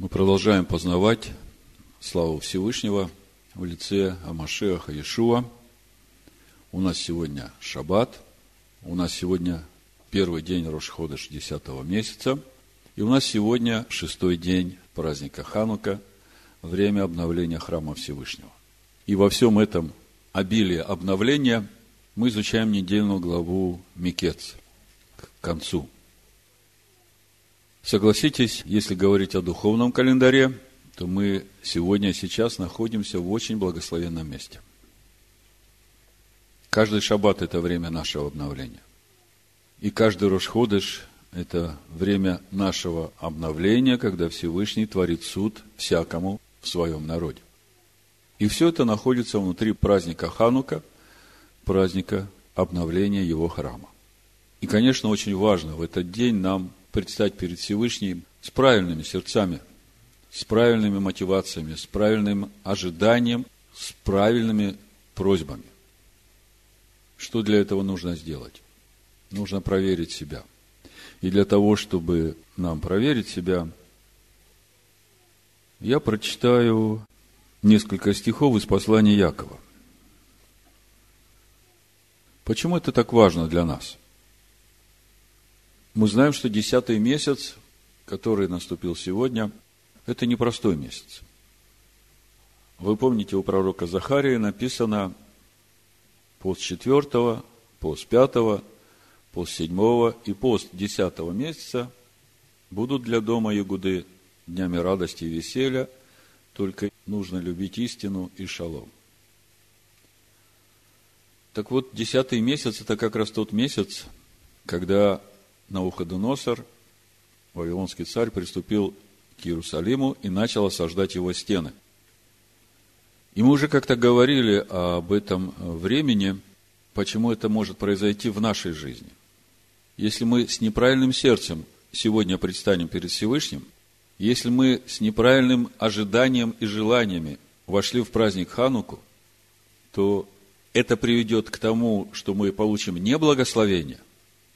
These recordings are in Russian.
Мы продолжаем познавать славу Всевышнего в лице Амашеха Иешуа. У нас сегодня шаббат, у нас сегодня первый день Рошходыш 10 месяца, и у нас сегодня шестой день праздника Ханука, время обновления храма Всевышнего. И во всем этом обилии обновления мы изучаем недельную главу Микец к концу – Согласитесь, если говорить о духовном календаре, то мы сегодня, сейчас находимся в очень благословенном месте. Каждый шаббат – это время нашего обновления. И каждый Рошходыш – это время нашего обновления, когда Всевышний творит суд всякому в своем народе. И все это находится внутри праздника Ханука, праздника обновления его храма. И, конечно, очень важно в этот день нам предстать перед Всевышним с правильными сердцами, с правильными мотивациями, с правильным ожиданием, с правильными просьбами. Что для этого нужно сделать? Нужно проверить себя. И для того, чтобы нам проверить себя, я прочитаю несколько стихов из послания Якова. Почему это так важно для нас? Мы знаем, что десятый месяц, который наступил сегодня, это непростой месяц. Вы помните, у пророка Захарии написано пост четвертого, пост пятого, пост седьмого и пост десятого месяца будут для дома Ягуды днями радости и веселья, только нужно любить истину и шалом. Так вот, десятый месяц – это как раз тот месяц, когда Науходоносор, вавилонский царь, приступил к Иерусалиму и начал осаждать его стены. И мы уже как-то говорили об этом времени, почему это может произойти в нашей жизни. Если мы с неправильным сердцем сегодня предстанем перед Всевышним, если мы с неправильным ожиданием и желаниями вошли в праздник Хануку, то это приведет к тому, что мы получим не благословение,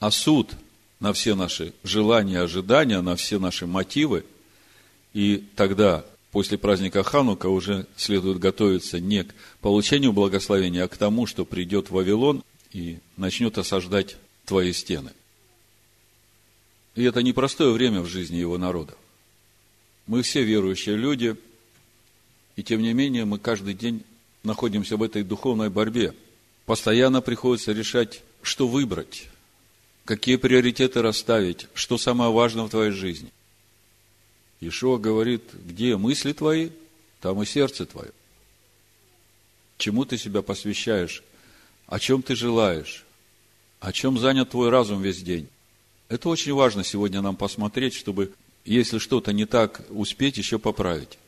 а суд – на все наши желания, ожидания, на все наши мотивы. И тогда, после праздника Ханука, уже следует готовиться не к получению благословения, а к тому, что придет Вавилон и начнет осаждать твои стены. И это непростое время в жизни его народа. Мы все верующие люди, и тем не менее мы каждый день находимся в этой духовной борьбе. Постоянно приходится решать, что выбрать какие приоритеты расставить, что самое важное в твоей жизни. Ишуа говорит, где мысли твои, там и сердце твое. Чему ты себя посвящаешь, о чем ты желаешь, о чем занят твой разум весь день. Это очень важно сегодня нам посмотреть, чтобы, если что-то не так, успеть еще поправить.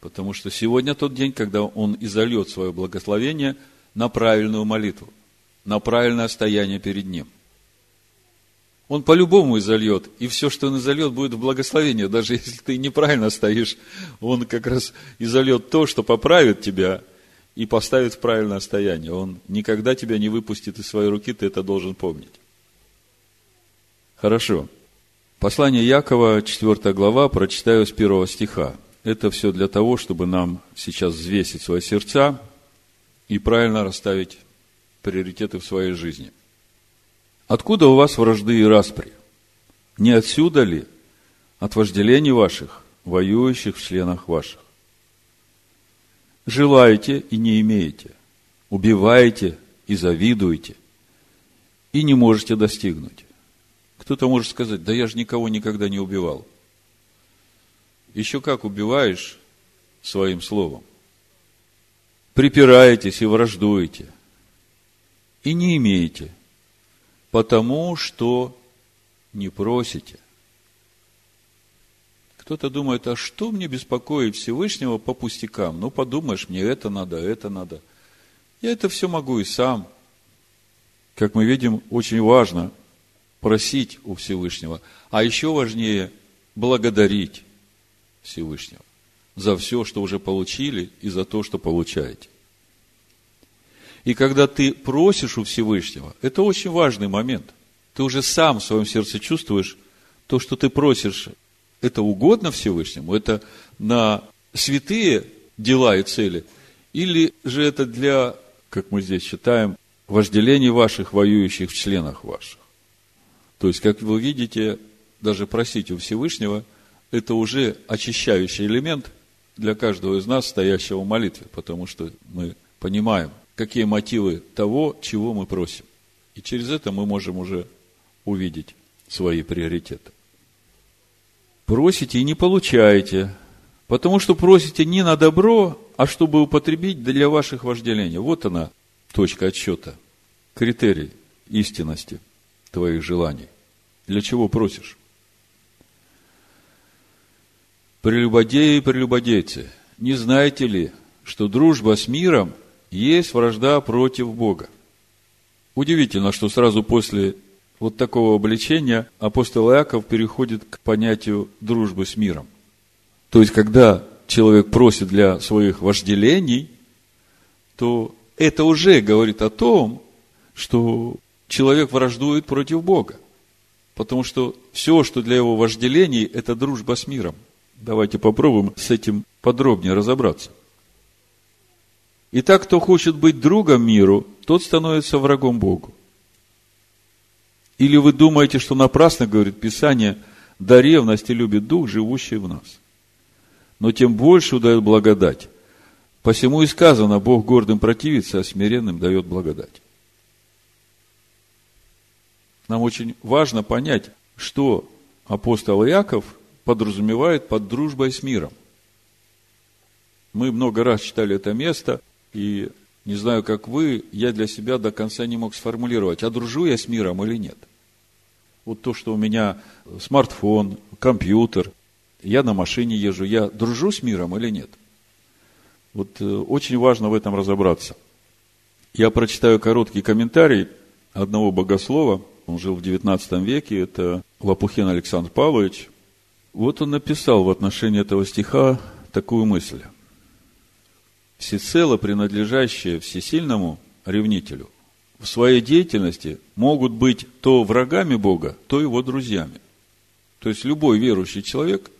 Потому что сегодня тот день, когда он изольет свое благословение на правильную молитву, на правильное стояние перед ним. Он по-любому изольет. И все, что он изольет, будет в благословении. Даже если ты неправильно стоишь, он как раз изольет то, что поправит тебя и поставит в правильное состояние. Он никогда тебя не выпустит из своей руки, ты это должен помнить. Хорошо. Послание Якова, 4 глава, прочитаю с первого стиха. Это все для того, чтобы нам сейчас взвесить свои сердца и правильно расставить приоритеты в своей жизни. Откуда у вас вражды и распри? Не отсюда ли? От вожделений ваших, воюющих в членах ваших. Желаете и не имеете. Убиваете и завидуете. И не можете достигнуть. Кто-то может сказать, да я же никого никогда не убивал. Еще как убиваешь своим словом. Припираетесь и враждуете. И не имеете потому что не просите. Кто-то думает, а что мне беспокоить Всевышнего по пустякам? Ну, подумаешь, мне это надо, это надо. Я это все могу и сам. Как мы видим, очень важно просить у Всевышнего, а еще важнее благодарить Всевышнего за все, что уже получили, и за то, что получаете. И когда ты просишь у Всевышнего, это очень важный момент. Ты уже сам в своем сердце чувствуешь то, что ты просишь это угодно Всевышнему, это на святые дела и цели, или же это для, как мы здесь читаем, вожделений ваших, воюющих в членах ваших. То есть, как вы видите, даже просить у Всевышнего – это уже очищающий элемент для каждого из нас, стоящего в молитве, потому что мы понимаем, какие мотивы того, чего мы просим. И через это мы можем уже увидеть свои приоритеты. Просите и не получаете, потому что просите не на добро, а чтобы употребить для ваших вожделений. Вот она, точка отсчета, критерий истинности твоих желаний. Для чего просишь? Прелюбодеи и прелюбодейцы, не знаете ли, что дружба с миром есть вражда против Бога? Удивительно, что сразу после вот такого обличения апостол Иаков переходит к понятию дружбы с миром. То есть, когда человек просит для своих вожделений, то это уже говорит о том, что человек враждует против Бога. Потому что все, что для его вожделений, это дружба с миром. Давайте попробуем с этим подробнее разобраться. Итак, кто хочет быть другом миру, тот становится врагом Богу. Или вы думаете, что напрасно, говорит Писание, да ревности любит Дух, живущий в нас. Но тем больше удает благодать. Посему и сказано, Бог гордым противится, а смиренным дает благодать. Нам очень важно понять, что апостол Иаков подразумевает под дружбой с миром. Мы много раз читали это место, и не знаю, как вы, я для себя до конца не мог сформулировать, а дружу я с миром или нет. Вот то, что у меня смартфон, компьютер, я на машине езжу, я дружу с миром или нет? Вот э, очень важно в этом разобраться. Я прочитаю короткий комментарий одного богослова, он жил в XIX веке, это Лопухин Александр Павлович. Вот он написал в отношении этого стиха такую мысль. Всецело принадлежащее всесильному ревнителю в своей деятельности могут быть то врагами Бога, то его друзьями. То есть любой верующий человек,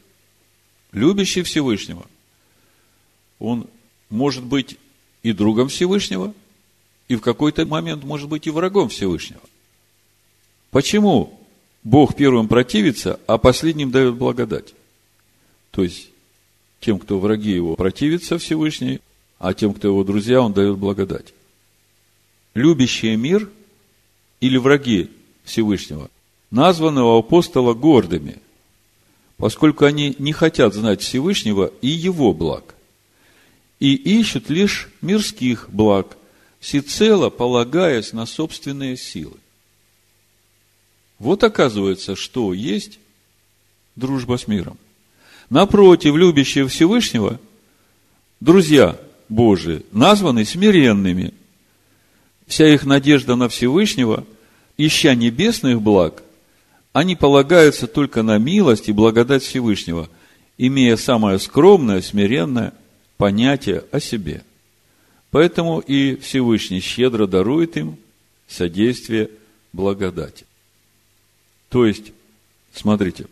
любящий Всевышнего, он может быть и другом Всевышнего, и в какой-то момент может быть и врагом Всевышнего. Почему Бог первым противится, а последним дает благодать? То есть, тем, кто враги его, противится Всевышний, а тем, кто его друзья, он дает благодать любящие мир или враги Всевышнего, названы у апостола гордыми, поскольку они не хотят знать Всевышнего и его благ, и ищут лишь мирских благ, всецело полагаясь на собственные силы. Вот оказывается, что есть дружба с миром. Напротив, любящие Всевышнего, друзья Божии, названы смиренными, вся их надежда на Всевышнего, ища небесных благ, они полагаются только на милость и благодать Всевышнего, имея самое скромное, смиренное понятие о себе. Поэтому и Всевышний щедро дарует им содействие благодати. То есть, смотрите,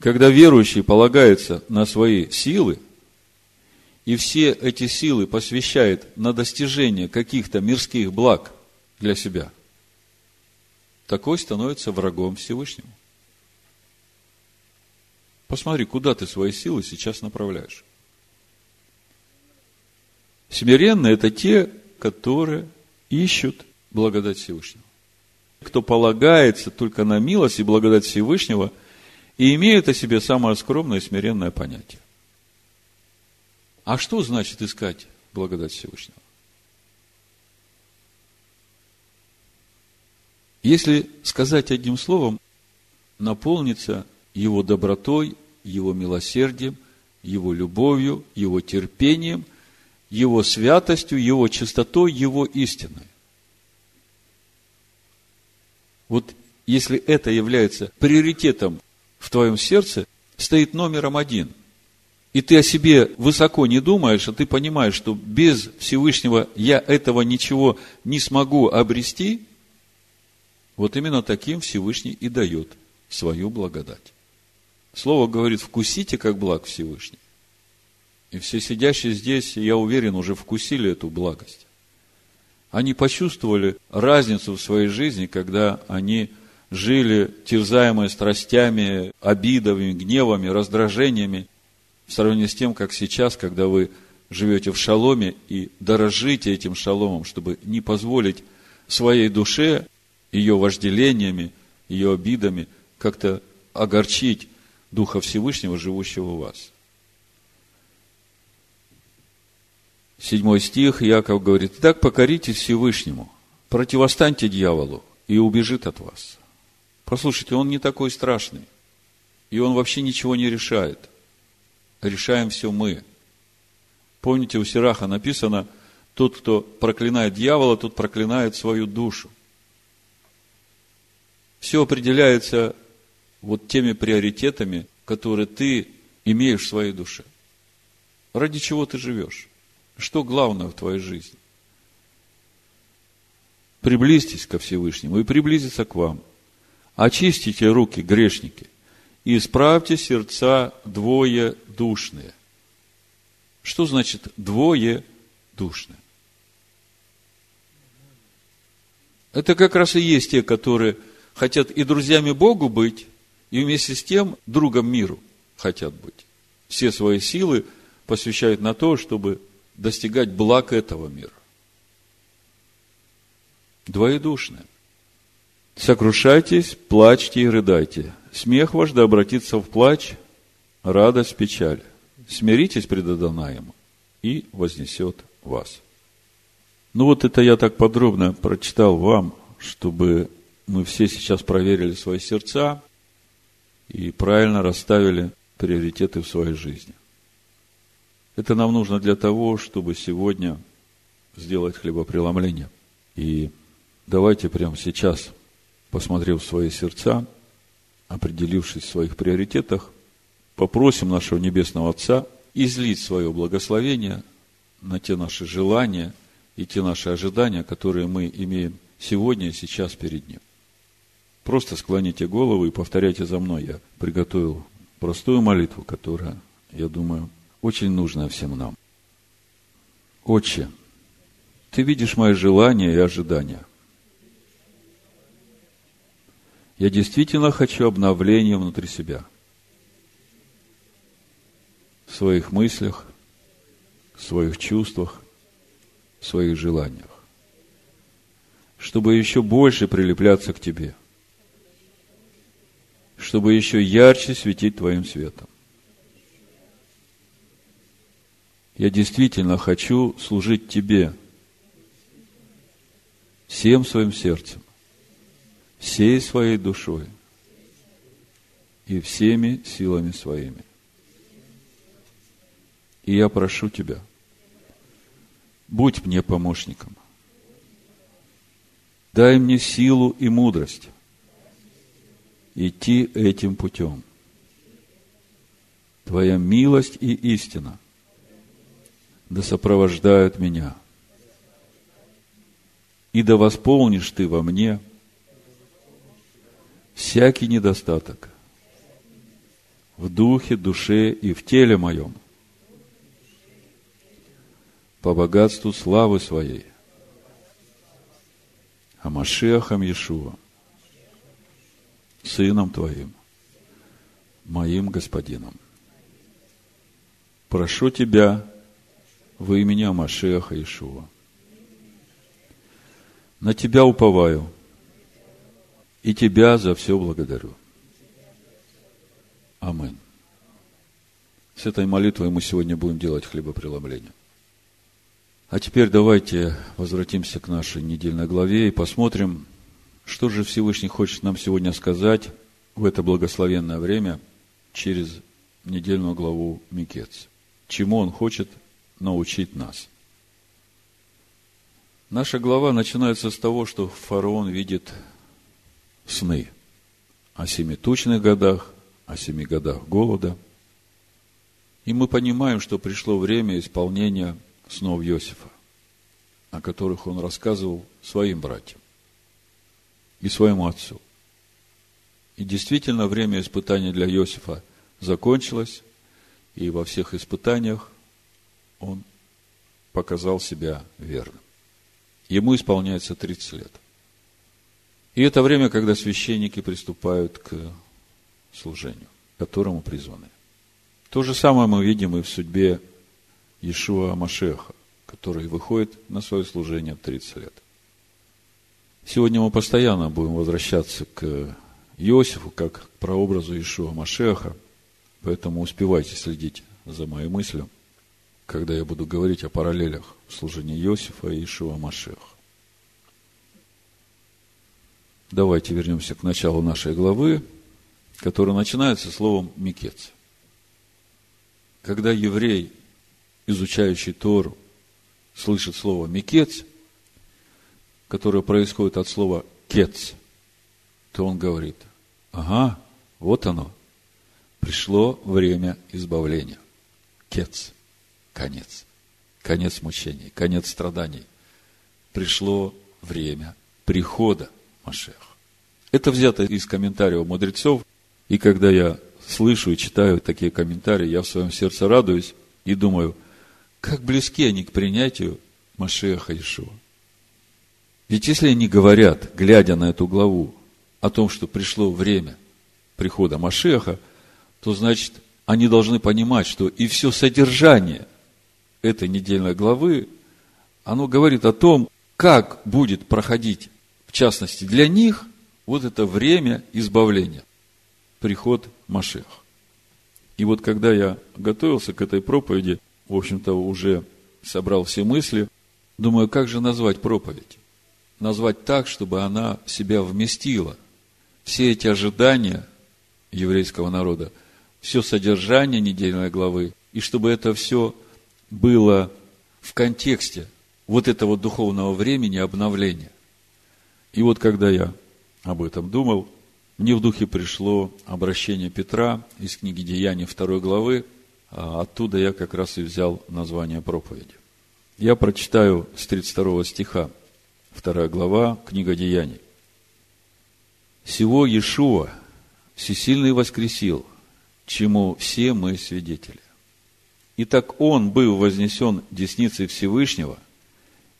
когда верующий полагается на свои силы – и все эти силы посвящает на достижение каких-то мирских благ для себя, такой становится врагом Всевышнему. Посмотри, куда ты свои силы сейчас направляешь. Смиренные – это те, которые ищут благодать Всевышнего. Кто полагается только на милость и благодать Всевышнего и имеют о себе самое скромное и смиренное понятие. А что значит искать благодать Всевышнего? Если сказать одним словом, наполниться его добротой, его милосердием, его любовью, его терпением, его святостью, его чистотой, его истиной. Вот если это является приоритетом в твоем сердце, стоит номером один – и ты о себе высоко не думаешь, а ты понимаешь, что без Всевышнего я этого ничего не смогу обрести, вот именно таким Всевышний и дает свою благодать. Слово говорит, вкусите, как благ Всевышний. И все сидящие здесь, я уверен, уже вкусили эту благость. Они почувствовали разницу в своей жизни, когда они жили терзаемые страстями, обидами, гневами, раздражениями, в сравнении с тем, как сейчас, когда вы живете в шаломе и дорожите этим шаломом, чтобы не позволить своей душе, ее вожделениями, ее обидами как-то огорчить Духа Всевышнего, живущего в вас. Седьмой стих, Яков говорит, «Так покоритесь Всевышнему, противостаньте дьяволу, и убежит от вас». Послушайте, он не такой страшный, и он вообще ничего не решает. Решаем все мы. Помните, у Сираха написано, тот, кто проклинает дьявола, тот проклинает свою душу. Все определяется вот теми приоритетами, которые ты имеешь в своей душе. Ради чего ты живешь? Что главное в твоей жизни? Приблизьтесь ко Всевышнему и приблизиться к вам. Очистите руки, грешники, исправьте сердца двое душные. Что значит двое душные? Это как раз и есть те, которые хотят и друзьями Богу быть, и вместе с тем другом миру хотят быть. Все свои силы посвящают на то, чтобы достигать благ этого мира. Двоедушное. Сокрушайтесь, плачьте и рыдайте. Смех ваш да обратится в плач, радость печаль. Смиритесь пред Адонаем, и вознесет вас. Ну вот это я так подробно прочитал вам, чтобы мы все сейчас проверили свои сердца и правильно расставили приоритеты в своей жизни. Это нам нужно для того, чтобы сегодня сделать хлебопреломление. И давайте прямо сейчас, посмотрев в свои сердца, определившись в своих приоритетах, попросим нашего Небесного Отца излить свое благословение на те наши желания и те наши ожидания, которые мы имеем сегодня и сейчас перед Ним. Просто склоните голову и повторяйте за мной. Я приготовил простую молитву, которая, я думаю, очень нужная всем нам. Отче, Ты видишь мои желания и ожидания. Я действительно хочу обновления внутри себя. В своих мыслях, в своих чувствах, в своих желаниях. Чтобы еще больше прилепляться к Тебе – чтобы еще ярче светить Твоим светом. Я действительно хочу служить Тебе всем своим сердцем, всей своей душой и всеми силами своими. И я прошу Тебя, будь мне помощником. Дай мне силу и мудрость идти этим путем. Твоя милость и истина да сопровождают меня. И да восполнишь ты во мне всякий недостаток в духе, душе и в теле моем по богатству славы своей, а Машиахом Иешуа, Сыном Твоим, моим Господином. Прошу Тебя во имени Амашеха Ишуа. На Тебя уповаю и Тебя за все благодарю. Амин. С этой молитвой мы сегодня будем делать хлебопреломление. А теперь давайте возвратимся к нашей недельной главе и посмотрим, что же Всевышний хочет нам сегодня сказать в это благословенное время через недельную главу Микец? Чему Он хочет научить нас? Наша глава начинается с того, что фараон видит сны о семи тучных годах, о семи годах голода. И мы понимаем, что пришло время исполнения снов Иосифа, о которых он рассказывал своим братьям и своему отцу. И действительно, время испытания для Иосифа закончилась, и во всех испытаниях он показал себя верным. Ему исполняется 30 лет. И это время, когда священники приступают к служению, которому призваны. То же самое мы видим и в судьбе Иешуа Машеха, который выходит на свое служение в 30 лет. Сегодня мы постоянно будем возвращаться к Иосифу, как к прообразу Ишуа Машеха, поэтому успевайте следить за моей мыслью, когда я буду говорить о параллелях в служении Иосифа и Ишуа Машеха. Давайте вернемся к началу нашей главы, которая начинается словом «микец». Когда еврей, изучающий Тору, слышит слово «микец», которое происходит от слова «кец», то он говорит, ага, вот оно, пришло время избавления. Кец, конец, конец мучений, конец страданий. Пришло время прихода Машеха. Это взято из комментариев мудрецов, и когда я слышу и читаю такие комментарии, я в своем сердце радуюсь и думаю, как близки они к принятию Машеха Ишуа. Ведь если они говорят, глядя на эту главу, о том, что пришло время прихода Машеха, то значит, они должны понимать, что и все содержание этой недельной главы, оно говорит о том, как будет проходить, частности, для них вот это время избавления, приход Машеха. И вот когда я готовился к этой проповеди, в общем-то, уже собрал все мысли, думаю, как же назвать проповедь? Назвать так, чтобы она себя вместила все эти ожидания еврейского народа, все содержание недельной главы, и чтобы это все было в контексте вот этого духовного времени обновления. И вот когда я об этом думал, мне в духе пришло обращение Петра из книги Деяний 2 главы, а оттуда я как раз и взял название проповеди. Я прочитаю с 32 стиха, 2 глава, книга Деяний. Всего Иешуа всесильный воскресил, чему все мы свидетели. Итак, Он был вознесен десницей Всевышнего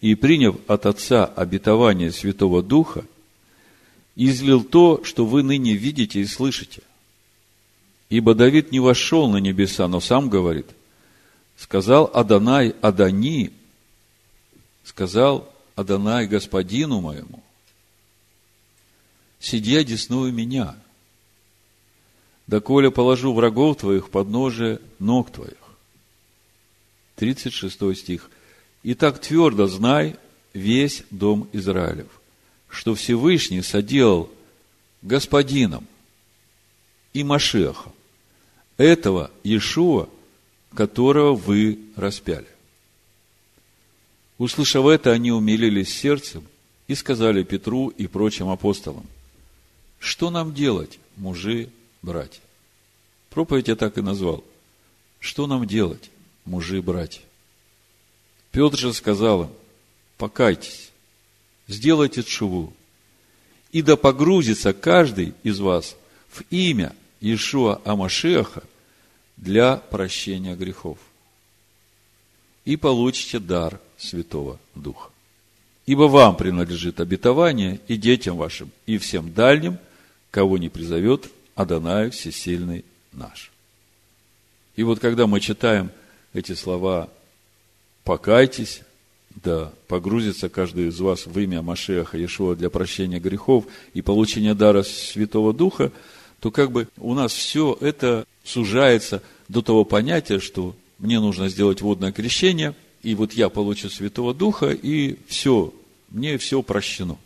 и, приняв от Отца обетование Святого Духа, излил то, что вы ныне видите и слышите. Ибо Давид не вошел на небеса, но сам говорит, сказал Адонай Адани, сказал Адонай Господину моему, сиди одесную меня, доколе положу врагов твоих под ноже ног твоих. 36 стих. И так твердо знай весь дом Израилев, что Всевышний соделал господином и Машехом этого Иешуа, которого вы распяли. Услышав это, они умилились сердцем и сказали Петру и прочим апостолам, что нам делать, мужи, братья? Проповедь я так и назвал. Что нам делать, мужи, братья? Петр же сказал им, покайтесь, сделайте чуву, и да погрузится каждый из вас в имя Иешуа Амашеха для прощения грехов. И получите дар Святого Духа. Ибо вам принадлежит обетование и детям вашим, и всем дальним – кого не призовет Адонай Всесильный наш. И вот когда мы читаем эти слова «покайтесь», да погрузится каждый из вас в имя Машеха Иешуа для прощения грехов и получения дара Святого Духа, то как бы у нас все это сужается до того понятия, что мне нужно сделать водное крещение, и вот я получу Святого Духа, и все, мне все прощено.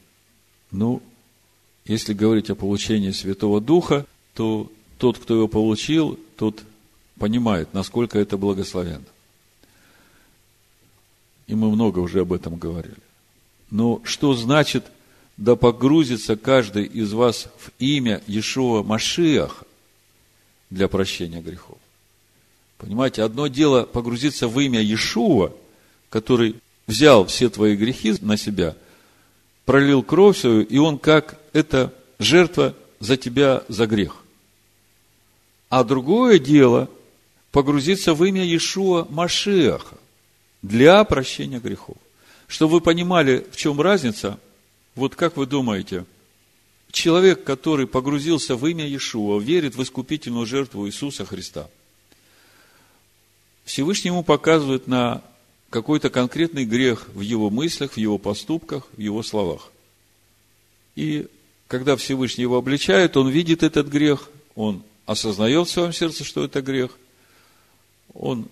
Ну, если говорить о получении Святого Духа, то тот, кто его получил, тот понимает, насколько это благословенно. И мы много уже об этом говорили. Но что значит, да погрузится каждый из вас в имя Иешуа Машиаха для прощения грехов? Понимаете, одно дело погрузиться в имя Иешуа, который взял все твои грехи на себя – пролил кровь свою, и он как это жертва за тебя, за грех. А другое дело – погрузиться в имя Иешуа Машеха для прощения грехов. Чтобы вы понимали, в чем разница, вот как вы думаете, человек, который погрузился в имя Иешуа, верит в искупительную жертву Иисуса Христа, Всевышний ему показывает на какой-то конкретный грех в его мыслях, в его поступках, в его словах. И когда Всевышний его обличает, он видит этот грех, он осознает в своем сердце, что это грех, он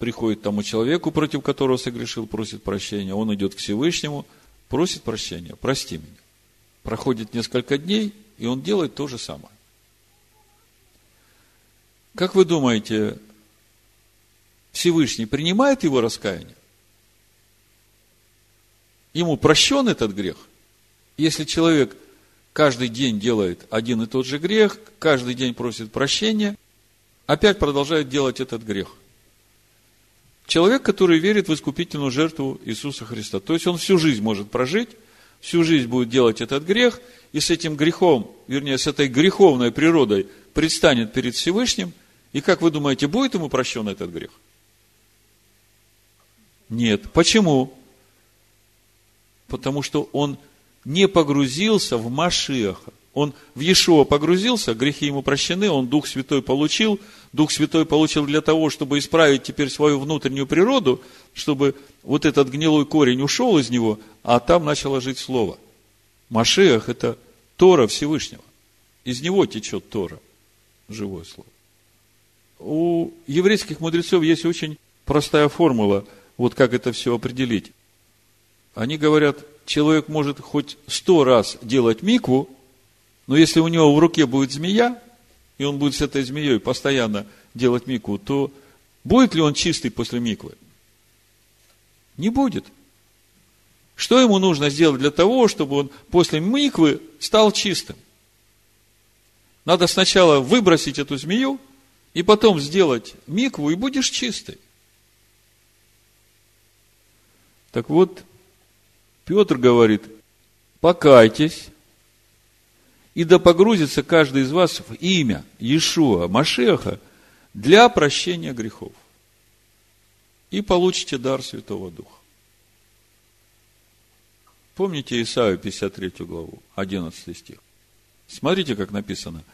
приходит тому человеку, против которого согрешил, просит прощения, он идет к Всевышнему, просит прощения, прости меня. Проходит несколько дней, и он делает то же самое. Как вы думаете, Всевышний принимает его раскаяние? Ему прощен этот грех? Если человек каждый день делает один и тот же грех, каждый день просит прощения, опять продолжает делать этот грех. Человек, который верит в искупительную жертву Иисуса Христа. То есть он всю жизнь может прожить, всю жизнь будет делать этот грех, и с этим грехом, вернее, с этой греховной природой предстанет перед Всевышним, и как вы думаете, будет ему прощен этот грех? Нет. Почему? Потому что он не погрузился в Машиаха. Он в Иешуа погрузился, грехи ему прощены, он Дух Святой получил. Дух Святой получил для того, чтобы исправить теперь свою внутреннюю природу, чтобы вот этот гнилой корень ушел из него, а там начало жить Слово. Машиах – это Тора Всевышнего. Из него течет Тора, живое Слово. У еврейских мудрецов есть очень простая формула, вот как это все определить. Они говорят, человек может хоть сто раз делать микву, но если у него в руке будет змея, и он будет с этой змеей постоянно делать микву, то будет ли он чистый после миквы? Не будет. Что ему нужно сделать для того, чтобы он после миквы стал чистым? Надо сначала выбросить эту змею, и потом сделать микву, и будешь чистый. Так вот, Петр говорит, покайтесь, и да погрузится каждый из вас в имя Иешуа Машеха для прощения грехов. И получите дар Святого Духа. Помните Исаию 53 главу, 11 стих. Смотрите, как написано.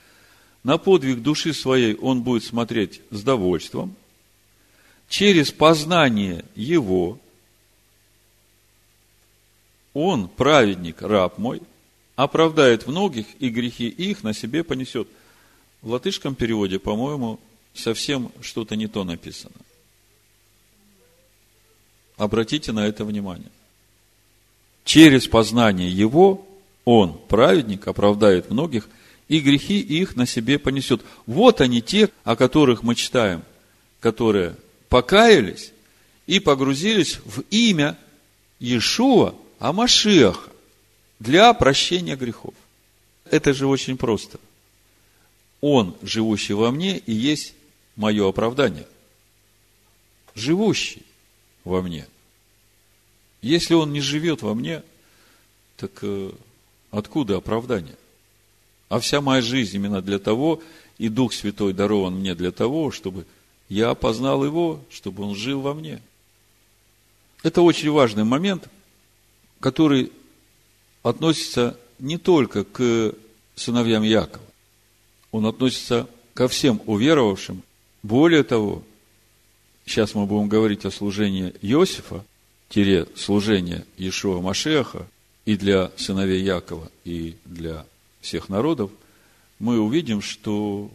На подвиг души своей он будет смотреть с довольством, через познание его он, праведник, раб мой, оправдает многих, и грехи их на себе понесет. В латышском переводе, по-моему, совсем что-то не то написано. Обратите на это внимание. Через познание его он, праведник, оправдает многих, и грехи их на себе понесет. Вот они те, о которых мы читаем, которые покаялись и погрузились в имя Иешуа, а Машеха для прощения грехов. Это же очень просто. Он, живущий во мне, и есть мое оправдание. Живущий во мне. Если он не живет во мне, так э, откуда оправдание? А вся моя жизнь именно для того, и Дух Святой дарован мне для того, чтобы я опознал его, чтобы он жил во мне. Это очень важный момент, который относится не только к сыновьям Якова, он относится ко всем уверовавшим. Более того, сейчас мы будем говорить о служении Иосифа, тире служение Иешуа Машеха и для сыновей Якова, и для всех народов, мы увидим, что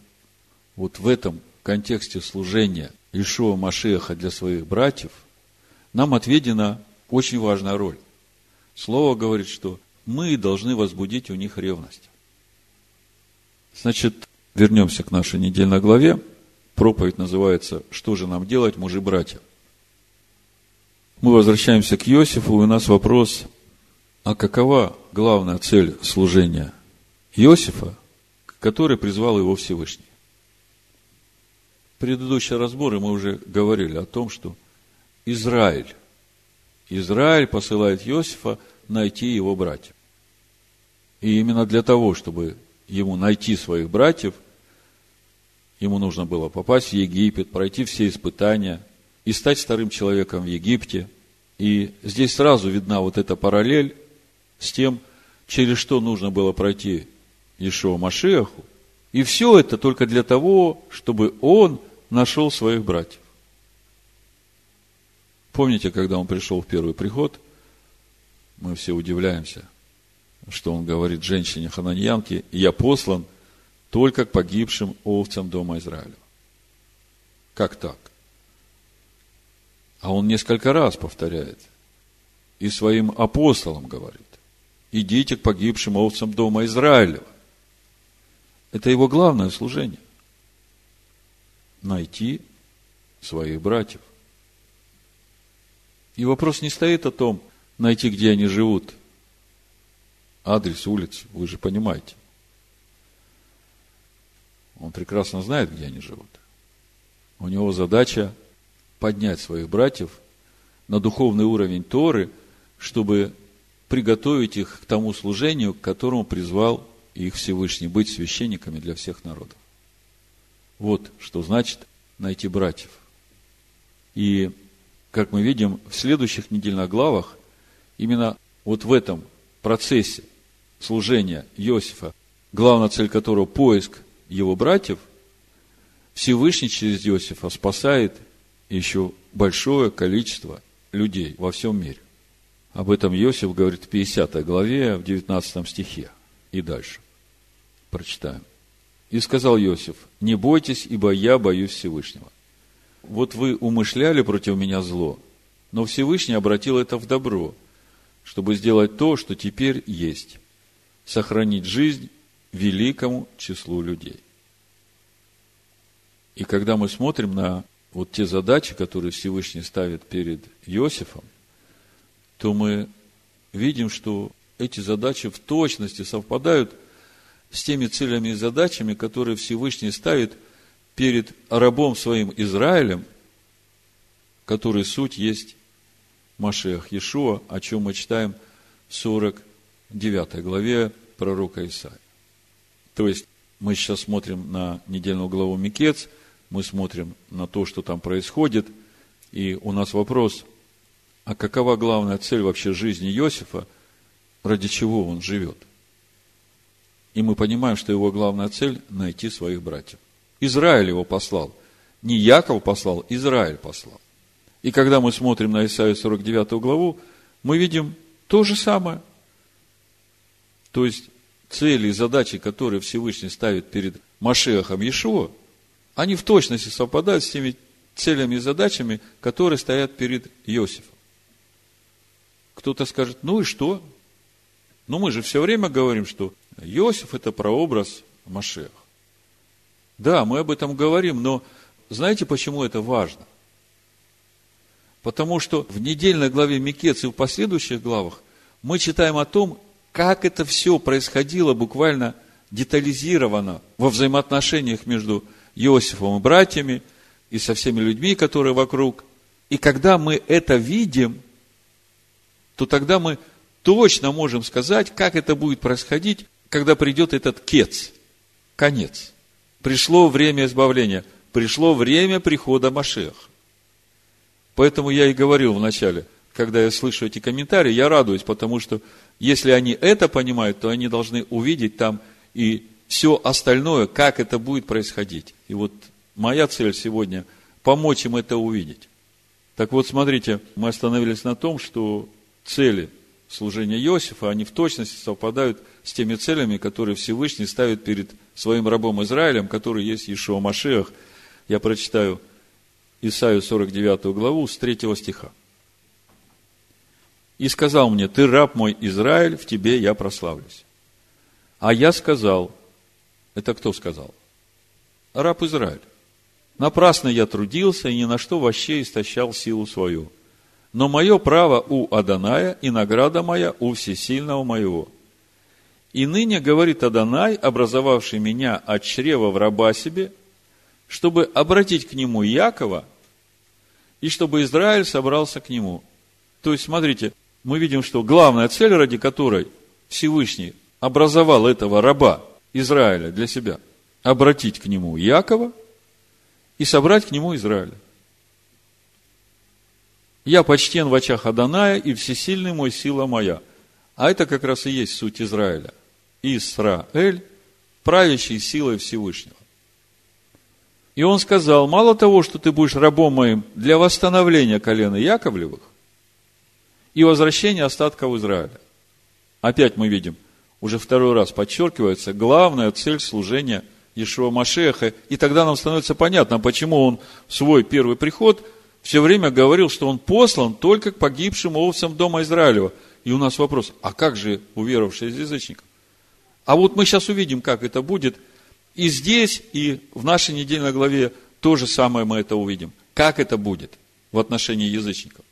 вот в этом контексте служения Иешуа Машеха для своих братьев нам отведена очень важная роль. Слово говорит, что мы должны возбудить у них ревность. Значит, вернемся к нашей недельной главе. Проповедь называется «Что же нам делать, мужи-братья?» Мы возвращаемся к Иосифу, и у нас вопрос, а какова главная цель служения Иосифа, который призвал его Всевышний? Предыдущие разборы мы уже говорили о том, что Израиль, Израиль посылает Иосифа найти его братьев. И именно для того, чтобы ему найти своих братьев, Ему нужно было попасть в Египет, пройти все испытания и стать вторым человеком в Египте. И здесь сразу видна вот эта параллель с тем, через что нужно было пройти Ишуа Машеху. И все это только для того, чтобы он нашел своих братьев. Помните, когда он пришел в первый приход, мы все удивляемся, что он говорит женщине Хананьянке, я послан только к погибшим овцам дома Израиля. Как так? А он несколько раз повторяет. И своим апостолам говорит. Идите к погибшим овцам дома Израилева. Это его главное служение. Найти своих братьев. И вопрос не стоит о том, найти, где они живут. Адрес улиц, вы же понимаете. Он прекрасно знает, где они живут. У него задача поднять своих братьев на духовный уровень Торы, чтобы приготовить их к тому служению, к которому призвал их Всевышний, быть священниками для всех народов. Вот что значит найти братьев. И, как мы видим, в следующих недельных главах, именно вот в этом процессе служения Иосифа, главная цель которого – поиск его братьев, Всевышний через Иосифа спасает еще большое количество людей во всем мире. Об этом Иосиф говорит в 50 главе, в 19 стихе и дальше. Прочитаем. И сказал Иосиф, не бойтесь, ибо я боюсь Всевышнего. Вот вы умышляли против меня зло, но Всевышний обратил это в добро, чтобы сделать то, что теперь есть, сохранить жизнь великому числу людей. И когда мы смотрим на вот те задачи, которые Всевышний ставит перед Иосифом, то мы видим, что эти задачи в точности совпадают с теми целями и задачами, которые Всевышний ставит перед рабом своим Израилем, который суть есть Машех Иешуа, о чем мы читаем в 49 главе пророка Исаия. То есть, мы сейчас смотрим на недельную главу Микец, мы смотрим на то, что там происходит, и у нас вопрос, а какова главная цель вообще жизни Иосифа, ради чего он живет? И мы понимаем, что его главная цель – найти своих братьев. Израиль его послал. Не Яков послал, Израиль послал. И когда мы смотрим на Исаию 49 главу, мы видим то же самое. То есть, цели и задачи, которые Всевышний ставит перед Машехом Иешуа, они в точности совпадают с теми целями и задачами, которые стоят перед Иосифом. Кто-то скажет, ну и что? Ну мы же все время говорим, что Иосиф – это прообраз Машеха. Да, мы об этом говорим, но знаете, почему это важно? Потому что в недельной главе Микец и в последующих главах мы читаем о том, как это все происходило буквально детализировано во взаимоотношениях между Иосифом и братьями, и со всеми людьми, которые вокруг. И когда мы это видим, то тогда мы точно можем сказать, как это будет происходить, когда придет этот кец, конец. Пришло время избавления, пришло время прихода Машеха. Поэтому я и говорил вначале, когда я слышу эти комментарии, я радуюсь, потому что если они это понимают, то они должны увидеть там и все остальное, как это будет происходить. И вот моя цель сегодня – помочь им это увидеть. Так вот, смотрите, мы остановились на том, что цели служения Иосифа, они в точности совпадают с теми целями, которые Всевышний ставит перед своим рабом Израилем, который есть Ишуа Машех. Я прочитаю Исаию 49 главу с 3 стиха. «И сказал мне, ты раб мой Израиль, в тебе я прославлюсь. А я сказал, это кто сказал? Раб Израиль. Напрасно я трудился и ни на что вообще истощал силу свою. Но мое право у Аданая и награда моя у всесильного моего. И ныне, говорит Адонай, образовавший меня от чрева в раба себе, чтобы обратить к нему Якова, и чтобы Израиль собрался к нему. То есть, смотрите, мы видим, что главная цель, ради которой Всевышний образовал этого раба Израиля для себя, обратить к нему Якова и собрать к нему Израиля. Я почтен в очах Аданая, и всесильный мой сила моя. А это как раз и есть суть Израиля. Исраэль, правящий силой Всевышнего. И он сказал, мало того, что ты будешь рабом моим для восстановления колена Яковлевых и возвращения остатков Израиля. Опять мы видим, уже второй раз подчеркивается, главная цель служения Ишуа Машеха. И тогда нам становится понятно, почему он в свой первый приход все время говорил, что он послан только к погибшим овцам дома Израилева. И у нас вопрос, а как же уверовавшие из язычников? А вот мы сейчас увидим, как это будет. И здесь, и в нашей недельной главе то же самое мы это увидим. Как это будет в отношении язычников.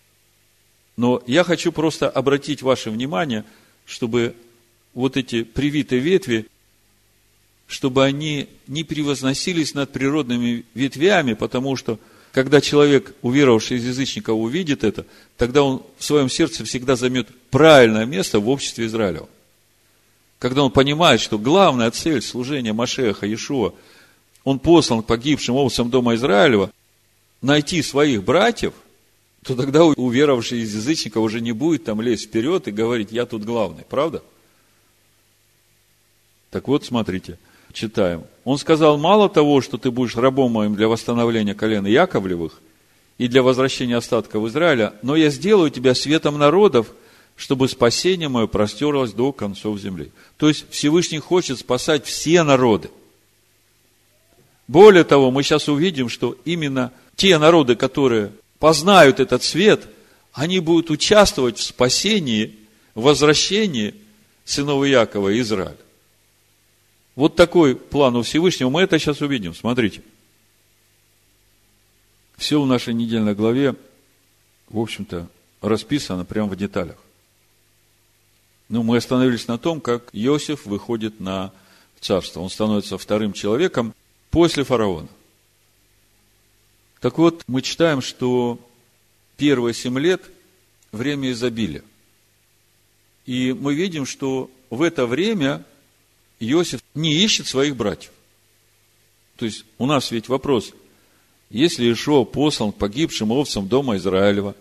Но я хочу просто обратить ваше внимание, чтобы вот эти привитые ветви, чтобы они не превозносились над природными ветвями, потому что когда человек, уверовавший из язычников, увидит это, тогда он в своем сердце всегда займет правильное место в обществе Израиля. Когда он понимает, что главная цель служения Машеха Иешуа, он послан к погибшим овцам дома Израилева, найти своих братьев, то тогда уверовавший из язычников уже не будет там лезть вперед и говорить, я тут главный. Правда? Так вот, смотрите, читаем. Он сказал, мало того, что ты будешь рабом моим для восстановления колена Яковлевых и для возвращения остатков Израиля, но я сделаю тебя светом народов, чтобы спасение мое простерлось до концов земли. То есть Всевышний хочет спасать все народы. Более того, мы сейчас увидим, что именно те народы, которые познают этот свет, они будут участвовать в спасении, возвращении сынов Якова и Израиля. Вот такой план у Всевышнего. Мы это сейчас увидим. Смотрите. Все в нашей недельной главе, в общем-то, расписано прямо в деталях. Ну, мы остановились на том, как Иосиф выходит на царство. Он становится вторым человеком после фараона. Так вот, мы читаем, что первые семь лет – время изобилия. И мы видим, что в это время Иосиф не ищет своих братьев. То есть у нас ведь вопрос, если Ишо послан погибшим овцам дома Израилева,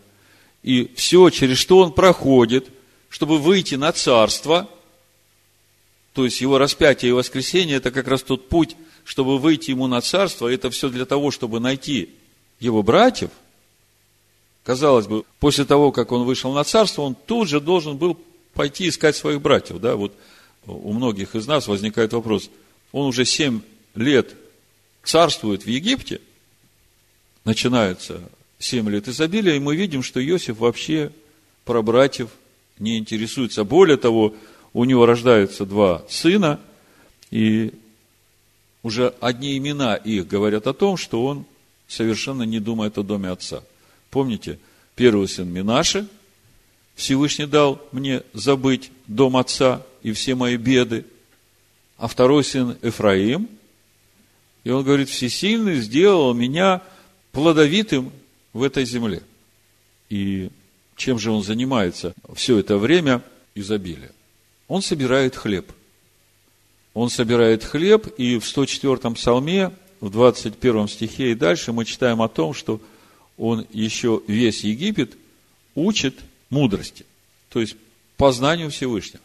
и все, через что он проходит, чтобы выйти на царство, то есть его распятие и воскресение, это как раз тот путь, чтобы выйти ему на царство, это все для того, чтобы найти его братьев. Казалось бы, после того, как он вышел на царство, он тут же должен был пойти искать своих братьев. Да? Вот у многих из нас возникает вопрос, он уже семь лет царствует в Египте, начинается семь лет изобилия, и мы видим, что Иосиф вообще про братьев не интересуется. Более того, у него рождаются два сына, и уже одни имена их говорят о том, что он совершенно не думает о доме отца. Помните, первый сын Минаши, Всевышний дал мне забыть дом отца и все мои беды. А второй сын Эфраим, и он говорит, всесильный сделал меня плодовитым в этой земле. И чем же он занимается все это время изобилия? Он собирает хлеб. Он собирает хлеб, и в 104-м псалме, в 21 стихе и дальше мы читаем о том, что он еще весь Египет учит мудрости, то есть познанию Всевышнего.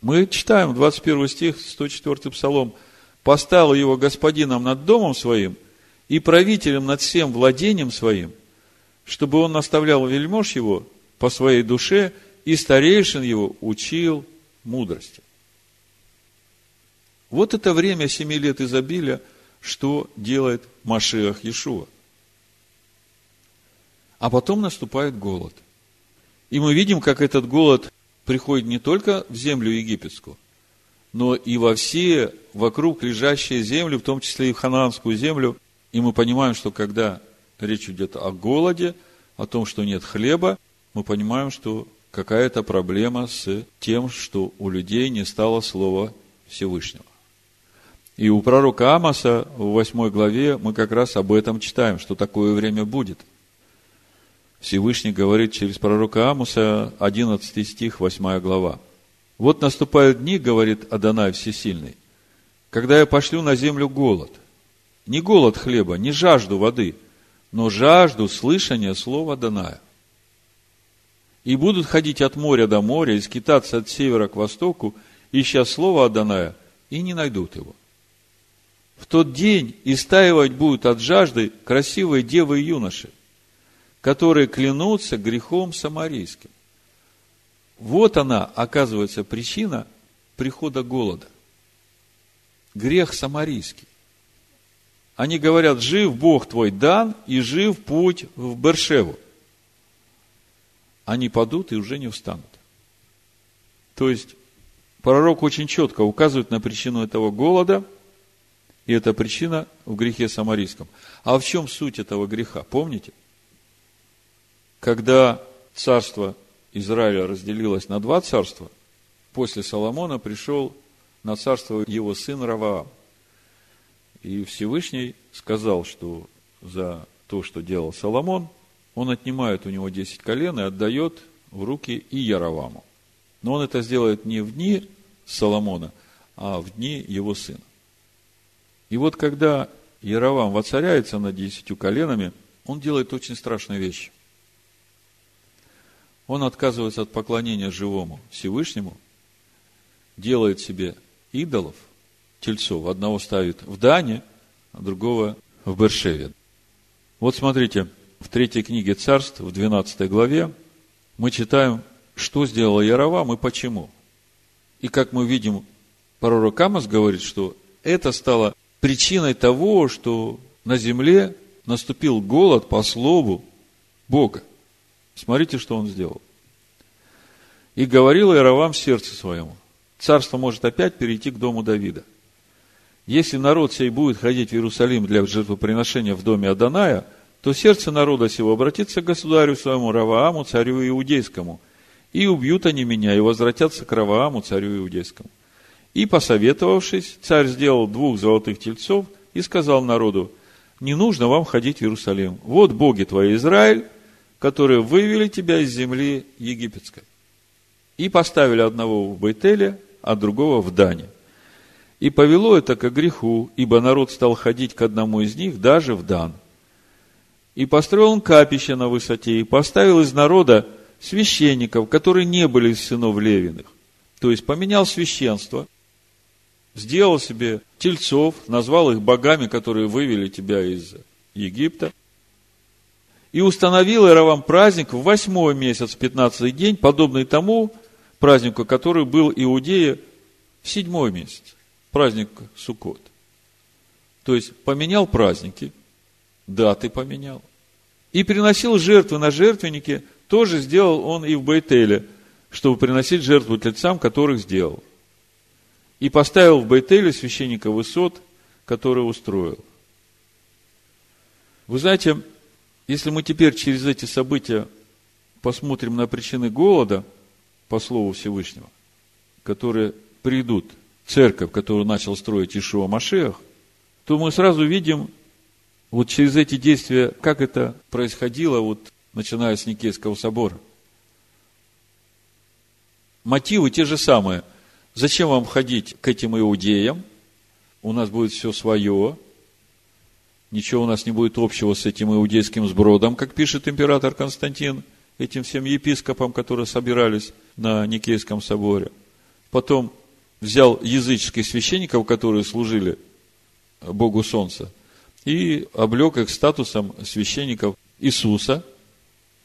Мы читаем 21 стих, 104 псалом. «Поставил его господином над домом своим и правителем над всем владением своим, чтобы он наставлял вельмож его по своей душе и старейшин его учил мудрости». Вот это время семи лет изобилия, что делает Машиах Иешуа. А потом наступает голод – и мы видим, как этот голод приходит не только в землю египетскую, но и во все вокруг лежащие земли, в том числе и в ханаанскую землю. И мы понимаем, что когда речь идет о голоде, о том, что нет хлеба, мы понимаем, что какая-то проблема с тем, что у людей не стало слова Всевышнего. И у пророка Амоса в 8 главе мы как раз об этом читаем, что такое время будет – Всевышний говорит через пророка Амуса, 11 стих, 8 глава. «Вот наступают дни, — говорит Адонай Всесильный, — когда я пошлю на землю голод, не голод хлеба, не жажду воды, но жажду слышания слова Даная. И будут ходить от моря до моря, и скитаться от севера к востоку, ища слова Аданая, и не найдут его. В тот день истаивать будут от жажды красивые девы и юноши, которые клянутся грехом самарийским. Вот она, оказывается, причина прихода голода. Грех самарийский. Они говорят, жив Бог твой дан, и жив путь в Бершеву. Они падут и уже не встанут. То есть, пророк очень четко указывает на причину этого голода, и эта причина в грехе самарийском. А в чем суть этого греха? Помните? Когда царство Израиля разделилось на два царства, после Соломона пришел на царство его сын Раваам. И Всевышний сказал, что за то, что делал Соломон, он отнимает у него 10 колен и отдает в руки и Яроваму. Но он это сделает не в дни Соломона, а в дни его сына. И вот когда Яровам воцаряется над десятью коленами, он делает очень страшную вещь. Он отказывается от поклонения живому Всевышнему, делает себе идолов, тельцов. Одного ставит в Дане, а другого в Бершеве. Вот смотрите, в третьей книге царств, в 12 главе, мы читаем, что сделал Яровам и почему. И как мы видим, пророк Амос говорит, что это стало причиной того, что на земле наступил голод по слову Бога. Смотрите, что он сделал. И говорил Иеровам в сердце своему, царство может опять перейти к дому Давида. Если народ сей будет ходить в Иерусалим для жертвоприношения в доме Аданая, то сердце народа сего обратится к государю своему Равааму, царю иудейскому, и убьют они меня, и возвратятся к Равааму, царю иудейскому. И, посоветовавшись, царь сделал двух золотых тельцов и сказал народу, не нужно вам ходить в Иерусалим. Вот боги твои, Израиль, которые вывели тебя из земли египетской. И поставили одного в Бейтеле, а другого в Дане. И повело это к греху, ибо народ стал ходить к одному из них даже в Дан. И построил он капище на высоте, и поставил из народа священников, которые не были из сынов Левиных. То есть поменял священство, сделал себе тельцов, назвал их богами, которые вывели тебя из Египта, и установил Иеровам праздник в восьмой месяц, пятнадцатый день, подобный тому, празднику, который был Иудея в седьмой месяц, праздник Суккот. То есть поменял праздники, даты поменял. И приносил жертвы на жертвеннике, тоже сделал он и в Бейтеле, чтобы приносить жертву тельцам, которых сделал. И поставил в Бейтеле священника высот, который устроил. Вы знаете, если мы теперь через эти события посмотрим на причины голода – по Слову Всевышнего, которые придут церковь, которую начал строить Ишуа Машех, то мы сразу видим вот через эти действия, как это происходило, вот, начиная с Никейского собора. Мотивы те же самые. Зачем вам ходить к этим иудеям? У нас будет все свое. Ничего у нас не будет общего с этим иудейским сбродом, как пишет император Константин – этим всем епископам, которые собирались на Никейском соборе. Потом взял языческих священников, которые служили Богу Солнца, и облег их статусом священников Иисуса.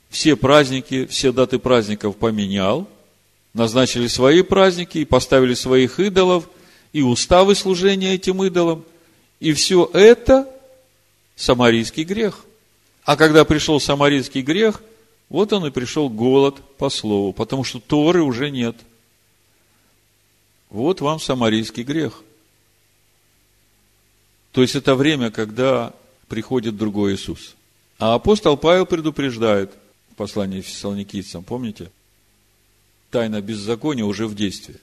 Все праздники, все даты праздников поменял, назначили свои праздники поставили своих идолов, и уставы служения этим идолам. И все это самарийский грех. А когда пришел самарийский грех – вот он и пришел голод по слову, потому что Торы уже нет. Вот вам самарийский грех. То есть это время, когда приходит другой Иисус. А апостол Павел предупреждает в послании фессалоникийцам, помните? Тайна беззакония уже в действии.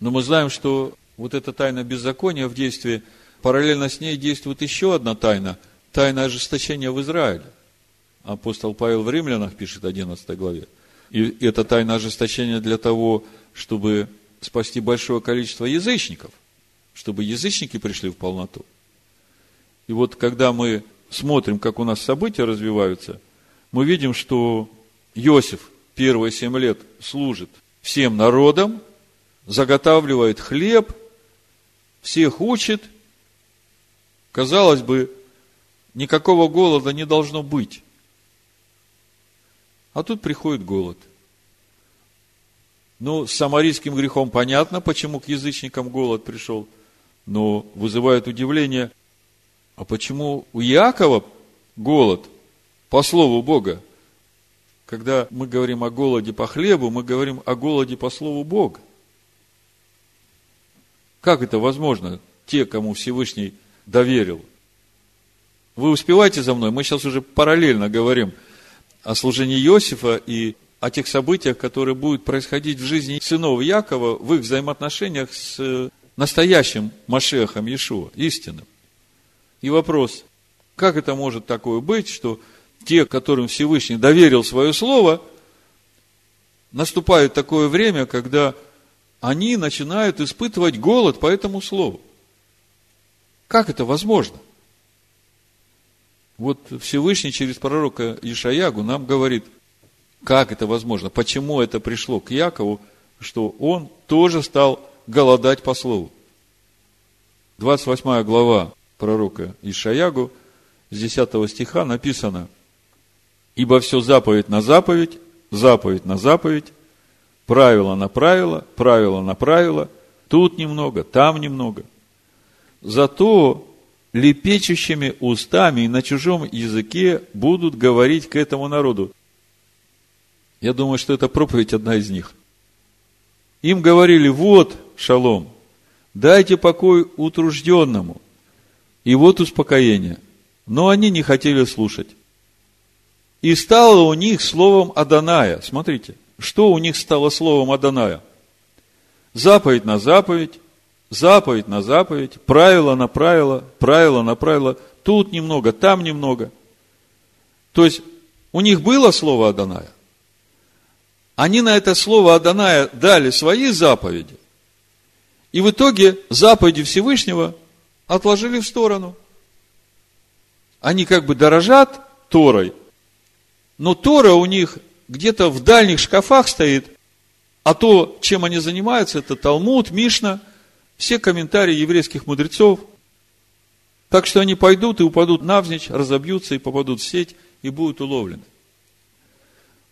Но мы знаем, что вот эта тайна беззакония в действии, параллельно с ней действует еще одна тайна, тайна ожесточения в Израиле апостол Павел в Римлянах пишет, 11 главе. И это тайна ожесточения для того, чтобы спасти большое количество язычников, чтобы язычники пришли в полноту. И вот когда мы смотрим, как у нас события развиваются, мы видим, что Иосиф первые семь лет служит всем народам, заготавливает хлеб, всех учит. Казалось бы, никакого голода не должно быть. А тут приходит голод. Ну, с самарийским грехом понятно, почему к язычникам голод пришел, но вызывает удивление, а почему у Иакова голод по слову Бога? Когда мы говорим о голоде по хлебу, мы говорим о голоде по слову Бога. Как это возможно? Те, кому Всевышний доверил. Вы успеваете за мной? Мы сейчас уже параллельно говорим о служении Иосифа и о тех событиях, которые будут происходить в жизни сынов Якова, в их взаимоотношениях с настоящим Машехом Иешуа, истинным. И вопрос, как это может такое быть, что те, которым Всевышний доверил свое слово, наступает такое время, когда они начинают испытывать голод по этому слову. Как это возможно? Вот Всевышний через пророка Ишаягу нам говорит, как это возможно, почему это пришло к Якову, что он тоже стал голодать по слову. 28 глава пророка Ишаягу, с 10 стиха написано, «Ибо все заповедь на заповедь, заповедь на заповедь, правило на правило, правило на правило, тут немного, там немного. Зато лепечущими устами и на чужом языке будут говорить к этому народу. Я думаю, что это проповедь одна из них. Им говорили, вот, шалом, дайте покой утружденному, и вот успокоение. Но они не хотели слушать. И стало у них словом Аданая. Смотрите – что у них стало словом Аданая? Заповедь на заповедь, заповедь на заповедь, правило на правило, правило на правило, тут немного, там немного. То есть, у них было слово Аданая. Они на это слово Аданая дали свои заповеди. И в итоге заповеди Всевышнего отложили в сторону. Они как бы дорожат Торой, но Тора у них где-то в дальних шкафах стоит, а то, чем они занимаются, это Талмуд, Мишна, все комментарии еврейских мудрецов. Так что они пойдут и упадут навзничь, разобьются и попадут в сеть и будут уловлены.